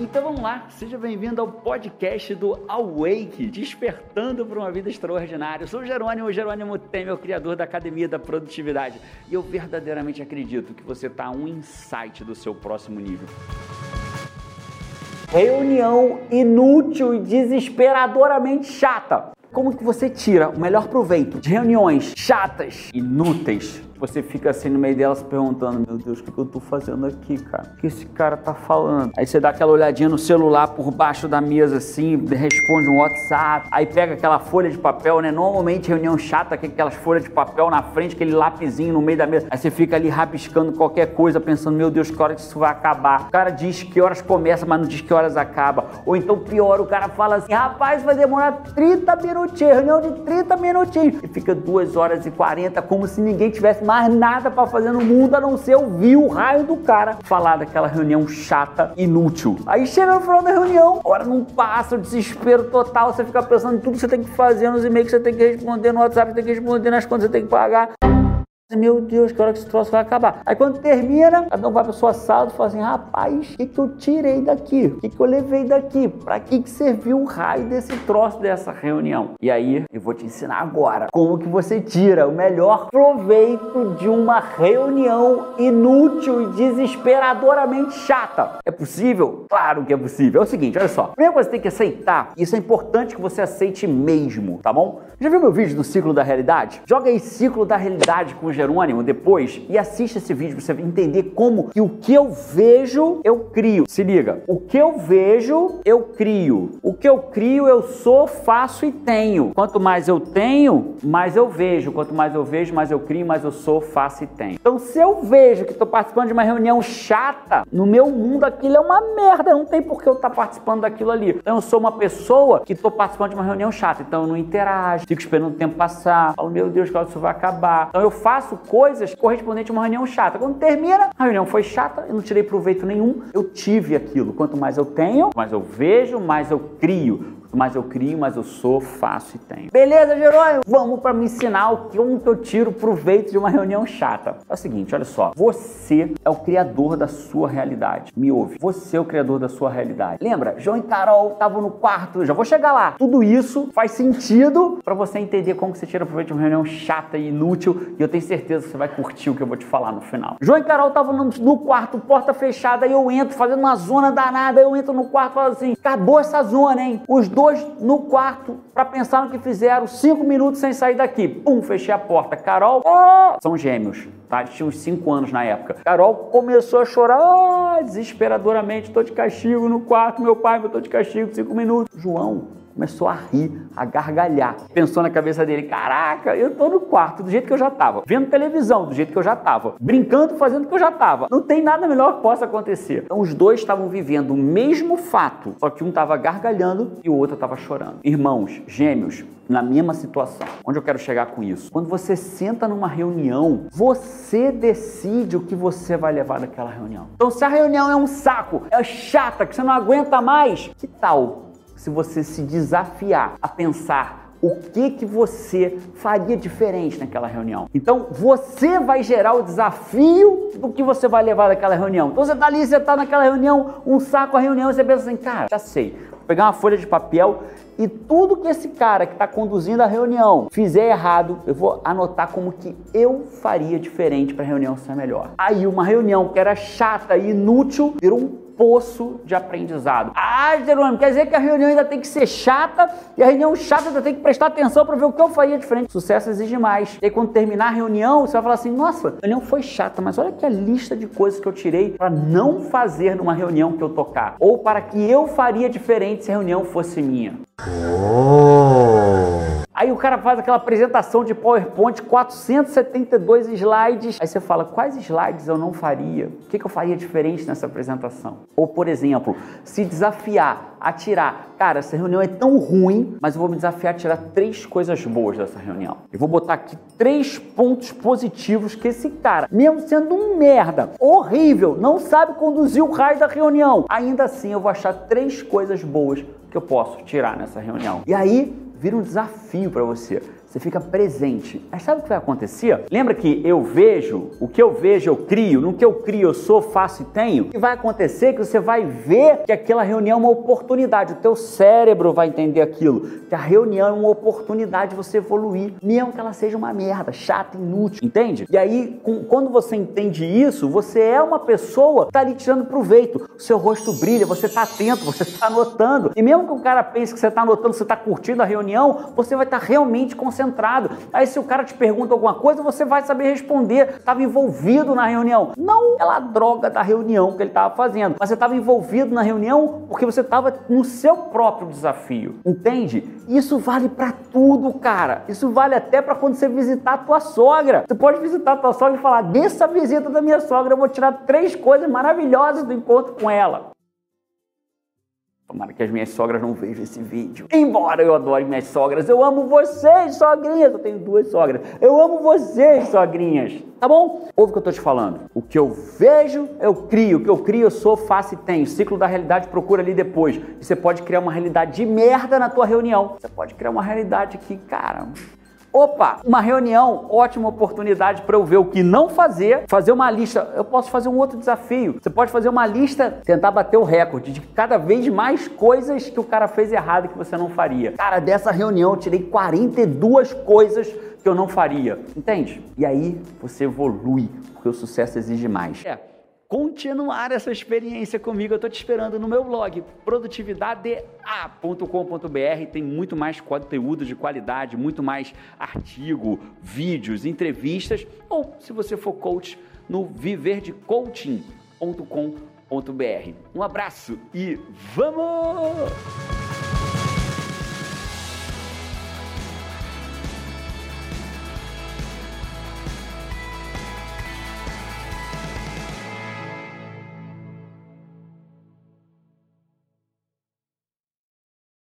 Então vamos lá, seja bem-vindo ao podcast do Awake, despertando para uma vida extraordinária. Eu sou o Jerônimo, o Jerônimo Temer, o criador da Academia da Produtividade, e eu verdadeiramente acredito que você está um insight do seu próximo nível. Reunião inútil e desesperadoramente chata. Como que você tira o melhor proveito de reuniões chatas, inúteis, você fica assim no meio dela se perguntando: Meu Deus, o que, eu tô fazendo aqui, cara? O que esse cara tá falando? Aí você dá aquela olhadinha no celular por baixo da mesa assim, responde um WhatsApp, aí pega aquela folha de papel, né? Normalmente reunião chata, que aquelas folhas de papel na frente, aquele lapisinho no meio da mesa. Aí você fica ali rabiscando qualquer coisa, pensando: Meu Deus, que hora que isso vai acabar? O cara diz que horas começa, mas não diz que horas acaba. Ou então, pior, o cara fala assim: Rapaz, vai demorar 30 minutinhos, reunião de 30 minutinhos. E fica 2 horas e 40, como se ninguém tivesse mais nada para fazer no mundo a não ser ouvir o raio do cara falar daquela reunião chata, inútil. Aí chega no final da reunião, hora não passa, o desespero total, você fica pensando em tudo que você tem que fazer, nos e-mails que você tem que responder, no WhatsApp você tem que responder, nas contas você tem que pagar. Meu Deus, que hora que esse troço vai acabar? Aí quando termina, cada um vai para sua sala e fala assim: rapaz, o que, que eu tirei daqui? O que, que eu levei daqui? Para que, que serviu o raio desse troço dessa reunião? E aí eu vou te ensinar agora como que você tira o melhor proveito de uma reunião inútil e desesperadoramente chata. É possível? Claro que é possível. É o seguinte, olha só. Primeiro você tem que aceitar, isso é importante que você aceite mesmo, tá bom? Já viu meu vídeo do ciclo da realidade? Joga aí ciclo da realidade com Jerônimo depois e assista esse vídeo para você entender como que o que eu vejo, eu crio. Se liga, o que eu vejo, eu crio. O que eu crio, eu sou, faço e tenho. Quanto mais eu tenho, mais eu vejo. Quanto mais eu vejo, mais eu crio, mais eu sou, faço e tenho. Então, se eu vejo que estou participando de uma reunião chata, no meu mundo aquilo é uma merda. Não tem por que eu estar tá participando daquilo ali. Então, eu sou uma pessoa que estou participando de uma reunião chata. Então, eu não interajo, fico esperando o tempo passar. Falo, meu Deus, quando isso vai acabar. Então, eu faço faço coisas correspondentes a uma reunião chata. Quando termina, a reunião foi chata, eu não tirei proveito nenhum, eu tive aquilo. Quanto mais eu tenho, mais eu vejo, mais eu crio. Mais eu crio, mais eu sou, faço e tenho. Beleza, Jerônimo? Vamos para me ensinar o que, eu tiro proveito de uma reunião chata. É o seguinte, olha só. Você é o criador da sua realidade. Me ouve. Você é o criador da sua realidade. Lembra? João e Carol estavam no quarto. Já vou chegar lá. Tudo isso faz sentido para você entender como você tira proveito de uma reunião chata e inútil. E eu tenho certeza que você vai curtir o que eu vou te falar no final. João e Carol estavam no, no quarto, porta fechada. E eu entro fazendo uma zona danada. Eu entro no quarto e falo assim: acabou essa zona, hein? Os dois dois no quarto para pensar no que fizeram, cinco minutos sem sair daqui. Pum, fechei a porta. Carol, oh! são gêmeos, tá? Eles tinham uns cinco anos na época. Carol começou a chorar oh, desesperadoramente. Tô de castigo no quarto, meu pai, eu tô de castigo, cinco minutos. João, começou a rir, a gargalhar. Pensou na cabeça dele: caraca, eu tô no quarto do jeito que eu já tava, vendo televisão do jeito que eu já tava, brincando, fazendo o que eu já tava. Não tem nada melhor que possa acontecer. Então os dois estavam vivendo o mesmo fato, só que um tava gargalhando e o outro tava chorando. Irmãos, gêmeos, na mesma situação. Onde eu quero chegar com isso? Quando você senta numa reunião, você decide o que você vai levar daquela reunião. Então, se a reunião é um saco, é chata, que você não aguenta mais, que tal se você se desafiar a pensar o que que você faria diferente naquela reunião. Então, você vai gerar o desafio do que você vai levar daquela reunião. Então, você está ali, você está naquela reunião, um saco a reunião, e você pensa assim, cara, já sei, vou pegar uma folha de papel e tudo que esse cara que está conduzindo a reunião fizer errado, eu vou anotar como que eu faria diferente para a reunião ser melhor. Aí, uma reunião que era chata e inútil virou um poço de aprendizado. Ah, Jerônimo, quer dizer que a reunião ainda tem que ser chata e a reunião chata ainda tem que prestar atenção para ver o que eu faria diferente. Sucesso exige mais. E aí, quando terminar a reunião, você vai falar assim: nossa, a reunião foi chata, mas olha aqui a lista de coisas que eu tirei para não fazer numa reunião que eu tocar. Ou para que eu faria diferente se a reunião fosse minha. Oh. Aí o cara faz aquela apresentação de PowerPoint, 472 slides. Aí você fala, quais slides eu não faria? O que, que eu faria diferente nessa apresentação? Ou, por exemplo, se desafiar a tirar, cara, essa reunião é tão ruim, mas eu vou me desafiar a tirar três coisas boas dessa reunião. Eu vou botar aqui três pontos positivos que esse cara, mesmo sendo um merda, horrível, não sabe conduzir o raio da reunião, ainda assim eu vou achar três coisas boas que eu posso tirar nessa reunião. E aí vira um desafio para você. Você fica presente. Mas sabe o que vai acontecer? Lembra que eu vejo, o que eu vejo eu crio, no que eu crio eu sou, faço e tenho? O que vai acontecer é que você vai ver que aquela reunião é uma oportunidade, o teu cérebro vai entender aquilo, que a reunião é uma oportunidade de você evoluir, mesmo que ela seja uma merda, chata, inútil, entende? E aí, com, quando você entende isso, você é uma pessoa que está ali tirando proveito, o seu rosto brilha, você está atento, você está anotando, e mesmo que o cara pense que você está anotando, você está curtindo a reunião, você vai estar tá realmente concentrado concentrado. Aí se o cara te pergunta alguma coisa, você vai saber responder. Estava envolvido na reunião. Não pela droga da reunião que ele estava fazendo, mas você estava envolvido na reunião porque você estava no seu próprio desafio. Entende? Isso vale para tudo, cara. Isso vale até para quando você visitar a tua sogra. Você pode visitar a tua sogra e falar: nessa visita da minha sogra eu vou tirar três coisas maravilhosas do encontro com ela. Tomara que as minhas sogras não vejam esse vídeo. Embora eu adore minhas sogras, eu amo vocês, sogrinhas. Eu tenho duas sogras. Eu amo vocês, sogrinhas. Tá bom? Ouve o que eu tô te falando. O que eu vejo, eu crio. O que eu crio, eu sou, faço e tenho. O ciclo da realidade procura ali depois. E você pode criar uma realidade de merda na tua reunião. Você pode criar uma realidade que, cara, Opa, uma reunião, ótima oportunidade para eu ver o que não fazer, fazer uma lista. Eu posso fazer um outro desafio. Você pode fazer uma lista, tentar bater o recorde de cada vez mais coisas que o cara fez errado que você não faria. Cara, dessa reunião eu tirei 42 coisas que eu não faria. Entende? E aí você evolui, porque o sucesso exige mais. É continuar essa experiência comigo, eu estou te esperando no meu blog produtividadea.com.br. Tem muito mais conteúdo de qualidade, muito mais artigo, vídeos, entrevistas, ou se você for coach, no viverdecoaching.com.br. Um abraço e vamos!